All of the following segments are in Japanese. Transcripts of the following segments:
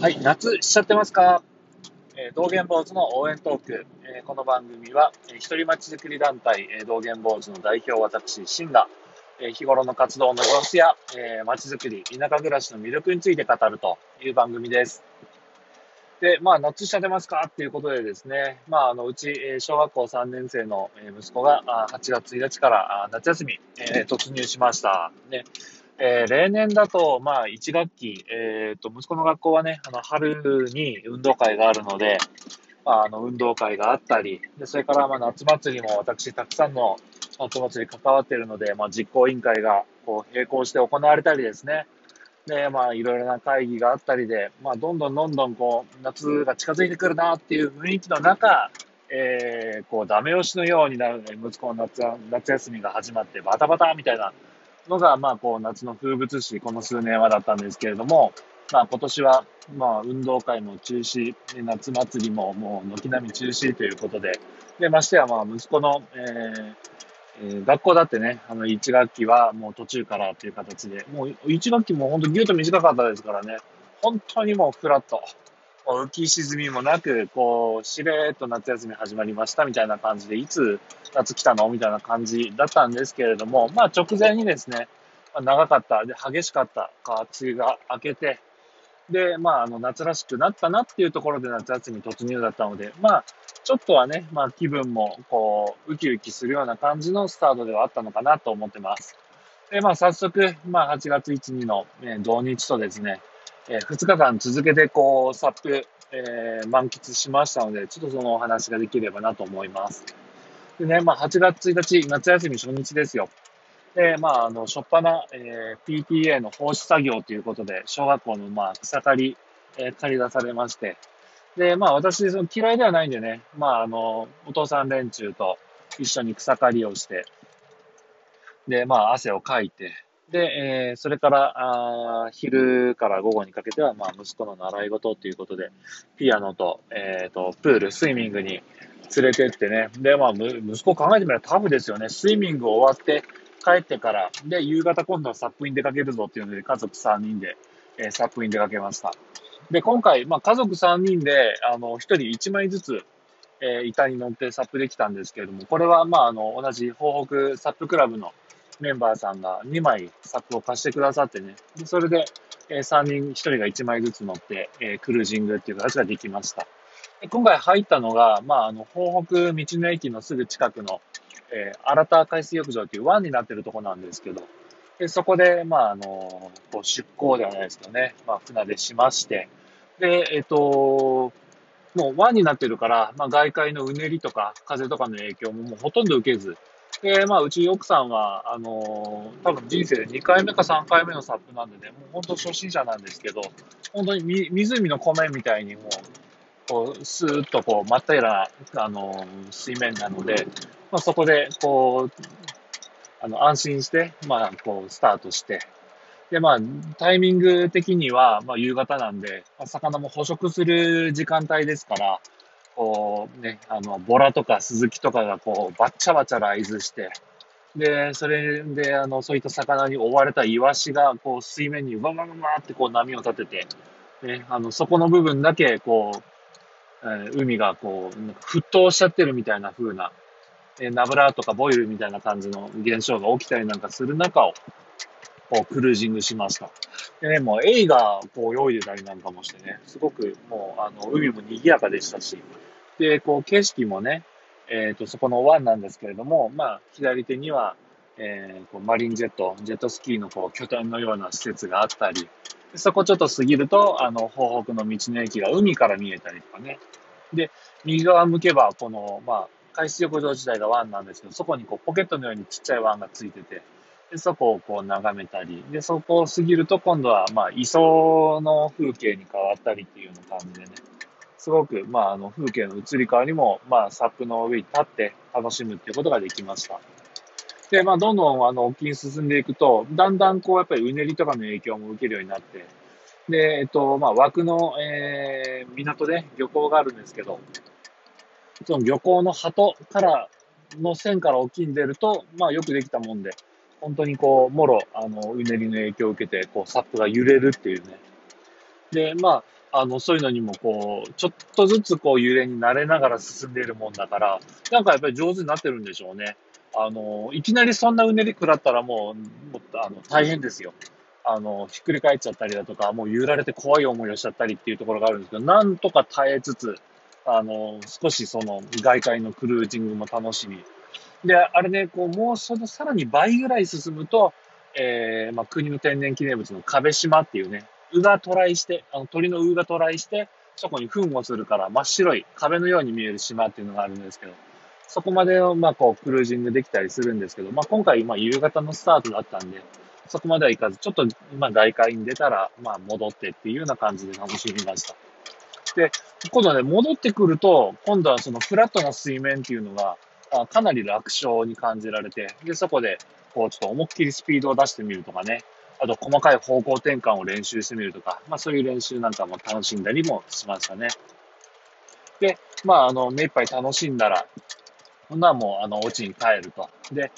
はい、夏しちゃってますか、えー、道元坊主の応援トーク。えー、この番組は、えー、一人町づくり団体、えー、道元坊主の代表私、シンが、えー、日頃の活動の様子や、えー、町づくり、田舎暮らしの魅力について語るという番組です。で、まあ、夏しちゃってますか？っていうことでですね、まあ、あの、うち、えー、小学校3年生の息子が、あ8月1日から夏休み、えー、突入しました。ね。えー、例年だと、まあ、1学期、えっ、ー、と、息子の学校はね、あの、春に運動会があるので、まあ、あの、運動会があったり、で、それから、まあ、夏祭りも私、たくさんの夏祭り関わっているので、まあ、実行委員会が、こう、並行して行われたりですね、で、まあ、いろいろな会議があったりで、まあ、どんどんどんどん、こう、夏が近づいてくるなっていう雰囲気の中、えー、こう、ダメ押しのようになるね、息子の夏夏休みが始まって、バタバタみたいなのが、まあ、こう、夏の風物詩、この数年はだったんですけれども、まあ、今年は、まあ、運動会も中止、夏祭りももう軒並み中止ということで、で、ましてや、まあ、息子の、えー、学校だってね、あの、1学期はもう途中からっていう形で、もう1学期も本当ぎゅっと短かったですからね、本当にもうフラット、浮き沈みもなく、こう、しれっと夏休み始まりましたみたいな感じで、いつ夏来たのみたいな感じだったんですけれども、まあ直前にですね、ま長かった、で、激しかった梅雨が明けて、で、まあ、あの、夏らしくなったなっていうところで夏休み突入だったので、まあ、ちょっとはね、まあ、気分も、こう、ウキウキするような感じのスタートではあったのかなと思ってます。で、まあ、早速、まあ、8月1、2の、ね、同日とですね、えー、2日間続けて、こう、サップ、えー、満喫しましたので、ちょっとそのお話ができればなと思います。でね、まあ、8月1日、夏休み初日ですよ。で、まあ、あの、しょっぱな、えー、PTA の放置作業ということで、小学校の、まあ、草刈り、えー、借り出されまして、で、まあ、私、その嫌いではないんでね、まあ、あの、お父さん連中と一緒に草刈りをして、で、まあ、汗をかいて、で、えー、それから、あ昼から午後にかけては、まあ、息子の習い事ということで、ピアノと、えっ、ー、と、プール、スイミングに連れてってね、で、まあ、息子考えてみればタフですよね。スイミング終わって、帰ってから、で、夕方今度はサップイン出かけるぞっていうので、家族3人で、えー、サップイン出かけました。で、今回、まあ、家族3人で、あの、1人1枚ずつ、えー、板に乗ってサップできたんですけれども、これは、まあ、あの、同じ東北サップクラブのメンバーさんが2枚サップを貸してくださってね、でそれで、え、3人1人が1枚ずつ乗って、え、クルージングっていう形ができました。で今回入ったのが、まあ、あの、東北道の駅のすぐ近くの、えー、新田海水浴場という湾になってるとこなんですけど、でそこで、まあ、あの、こう出港ではないですけどね、まあ、船でしまして、で、えっ、と、もう湾になってるから、まあ、外界のうねりとか風とかの影響ももうほとんど受けず、で、まあ、うち奥さんは、あのー、多分人生で2回目か3回目のサップなんでね、もう本当初心者なんですけど、本当にみ湖の湖面みたいにもう、こう、スーッとこう、真っ平ら、あのー、水面なので、まあ、そこで、こう、あの、安心して、まあ、こう、スタートして、で、まあ、タイミング的には、まあ、夕方なんで、まあ、魚も捕食する時間帯ですから、こうね、あの、ボラとかスズキとかがこう、バッチャバチャライズして、で、それで、あの、そういった魚に追われたイワシが、こう、水面にババババってこう波を立てて、ね、あの、そこの部分だけ、こう、えー、海がこう、なんか沸騰しちゃってるみたいな風な、えー、ナブラとかボイルみたいな感じの現象が起きたりなんかする中を、こう、クルージングしました。でね、もう、エイが、こう、泳いでたりなんかもしてね、すごく、もう、あの、海も賑やかでしたし、で、こう、景色もね、えっ、ー、と、そこの湾なんですけれども、まあ、左手には、えー、こうマリンジェット、ジェットスキーのこう拠点のような施設があったり、そこちょっと過ぎると、あの、東北の道の駅が海から見えたりとかね。で、右側向けば、この、まあ、海水浴場自体が湾なんですけど、そこにこうポケットのようにちっちゃい湾がついてて、でそこをこう眺めたり、で、そこを過ぎると今度は、まあ、磯の風景に変わったりっていうような感じでね、すごく、まあ、あの、風景の移り変わりも、まあ、サップの上に立って楽しむっていうことができました。で、まあ、どんどん、あの、沖に進んでいくと、だんだん、こう、やっぱりうねりとかの影響も受けるようになって、で、えっと、まあ、枠の、えー、港で漁港があるんですけど、その漁港の鳩からの線から沖に出ると、まあ、よくできたもんで、本当にこう、もろ、あの、うねりの影響を受けて、こう、サップが揺れるっていうね。で、まあ、あの、そういうのにもこう、ちょっとずつこう揺れに慣れながら進んでいるもんだから、なんかやっぱり上手になってるんでしょうね。あの、いきなりそんなうねり食らったらもう、もっとあの、大変ですよ。あの、ひっくり返っちゃったりだとか、もう揺られて怖い思いをしちゃったりっていうところがあるんですけど、なんとか耐えつつ、あの、少しその外界のクルージングも楽しみ。で、あれね、こう、もうそのさらに倍ぐらい進むと、えー、まあ、国の天然記念物の壁島っていうね、鵜が渡来して、あの鳥の鵜が渡来して、そこに糞をするから真っ白い壁のように見える島っていうのがあるんですけど、そこまでを、まあ、こう、クルージングできたりするんですけど、まあ、今回、まあ、夕方のスタートだったんで、そこまでは行かず、ちょっと、まあ、外界に出たら、まあ、戻ってっていうような感じで楽しみました。で、今度ね、戻ってくると、今度はそのフラットな水面っていうのが、あかなり楽勝に感じられて、で、そこで、こう、ちょっと思いっきりスピードを出してみるとかね、あと細かい方向転換を練習してみるとか、まあそういう練習なんかも楽しんだりもしましたね。で、まああの、目いっぱい楽しんだら、ほんならもう、あの、お家に帰ると。で、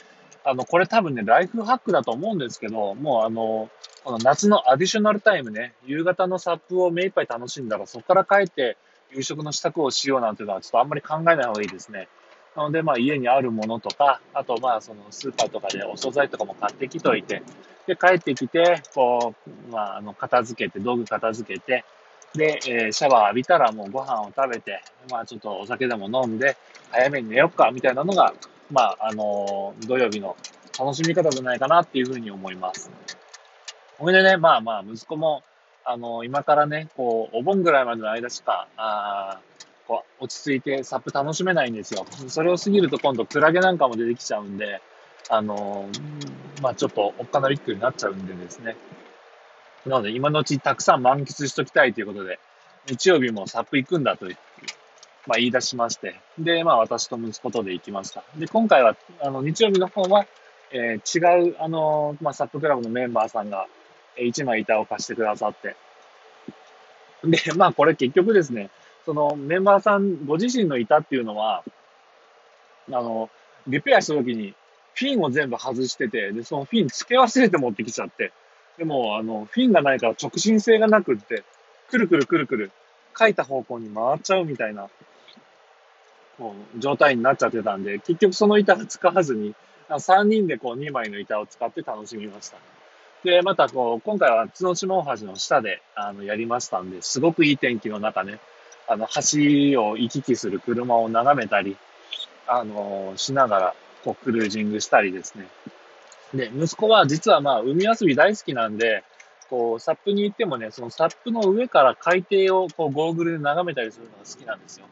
あの、これ多分ね、ライフハックだと思うんですけど、もうあの、この夏のアディショナルタイムね、夕方のサップを目いっぱい楽しんだら、そこから帰って夕食の支度をしようなんていうのはちょっとあんまり考えない方がいいですね。なので、まあ家にあるものとか、あとまあそのスーパーとかでお惣菜とかも買ってきといて、で、帰ってきて、こう、まああの、片付けて、道具片付けて、で、えー、シャワー浴びたらもうご飯を食べて、まあちょっとお酒でも飲んで、早めに寝よっか、みたいなのが、まああのー、土曜日の楽しみ方じゃないかなっていうふうに思います。ほいでね、まあまあ息子も、あのー、今からね、こう、お盆ぐらいまでの間しか、ああこう落ち着いてサップ楽しめないんですよ。それを過ぎると今度クラゲなんかも出てきちゃうんで、あのー、まあちょっとおっかなびっくりになっちゃうんでですね。なので今のうちたくさん満喫しときたいということで、日曜日もサップ行くんだという、まあ言い出しまして、で、まあ私と息子とで行きました。で、今回は、あの、日曜日の方は、えー、違う、あのー、まあサップクラブのメンバーさんが、えー、1枚板を貸してくださって、で、まあこれ結局ですね、そのメンバーさんご自身の板っていうのは、あの、リペアした時にフィンを全部外してて、で、そのフィン付け忘れて持ってきちゃって、でも、あの、フィンがないから直進性がなくって、くるくるくるくる、書いた方向に回っちゃうみたいな、こう、状態になっちゃってたんで、結局その板は使わずに、3人でこう2枚の板を使って楽しみました。で、またこう、今回は角島大橋の下で、あの、やりましたんで、すごくいい天気の中ね、あの、橋を行き来する車を眺めたり、あの、しながら、こう、クルージングしたりですね。で、息子は実はまあ、海遊び大好きなんで、こう、サップに行ってもね、そのサップの上から海底をこう、ゴーグルで眺めたりするのが好きなんですよ。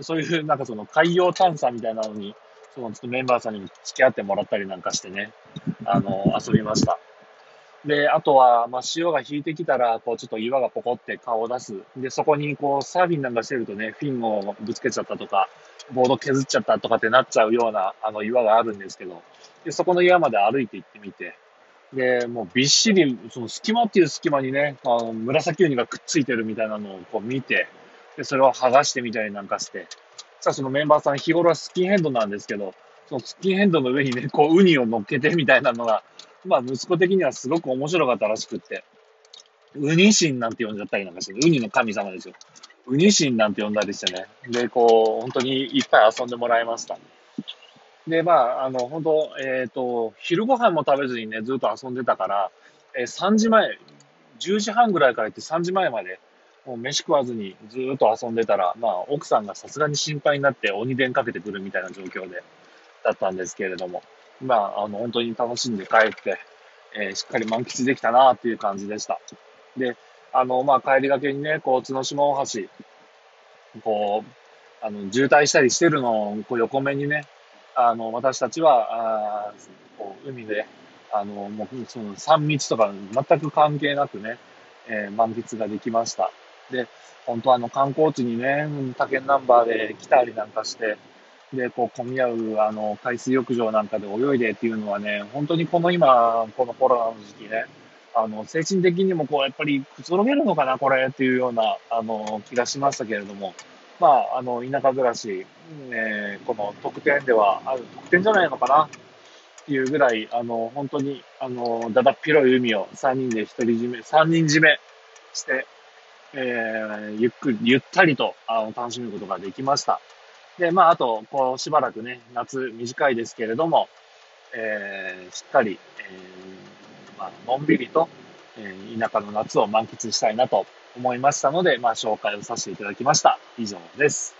そういう、なんかその海洋探査みたいなのに、そのちょっとメンバーさんに付き合ってもらったりなんかしてね、あの、遊びました。で、あとは、まあ、潮が引いてきたら、こう、ちょっと岩がポコって顔を出す。で、そこに、こう、サーフィンなんかしてるとね、フィンをぶつけちゃったとか、ボード削っちゃったとかってなっちゃうような、あの、岩があるんですけど、で、そこの岩まで歩いて行ってみて、で、もうびっしり、その隙間っていう隙間にね、あの、紫ウニがくっついてるみたいなのをこう見て、で、それを剥がしてみたりなんかして、さあそのメンバーさん日頃はスキンヘッドなんですけど、そのスキンヘッドの上にね、こう、ウニを乗っけてみたいなのが、まあ、息子的にはすごく面白かったらしくって、ウニ神なんて呼んじゃったりなんかして、ウニの神様ですよ。ウニ神なんて呼んだりしてね。で、こう、本当にいっぱい遊んでもらいました。で、まあ、あの、本当えっ、ー、と、昼ご飯も食べずにね、ずっと遊んでたから、えー、3時前、10時半ぐらいから行って3時前まで、もう飯食わずにずっと遊んでたら、まあ、奥さんがさすがに心配になって鬼電かけてくるみたいな状況で、だったんですけれども、まあ、あの、本当に楽しんで帰って、えー、しっかり満喫できたなっていう感じでした。で、あの、まあ、帰りがけにね、こう、角島大橋、こう、あの、渋滞したりしてるのを、こう、横目にね、あの、私たちは、あこう海で、あの、もう、その、3密とか全く関係なくね、えー、満喫ができました。で、本当あの、観光地にね、他県ナンバーで来たりなんかして、で、こう、混み合う、あの、海水浴場なんかで泳いでっていうのはね、本当にこの今、このコロナの時期ね、あの、精神的にもこう、やっぱりくつろげるのかな、これっていうような、あの、気がしましたけれども、まあ、あの、田舎暮らし、えー、この特典ではある、特典じゃないのかなっていうぐらい、あの、本当に、あの、だだっ広い海を3人で独り占め、3人占めして、えー、ゆっくり、ゆったりとあの楽しむことができました。で、まあ、あと、こう、しばらくね、夏短いですけれども、えー、しっかり、えー、まあのんびりと、えー、田舎の夏を満喫したいなと思いましたので、まあ、紹介をさせていただきました。以上です。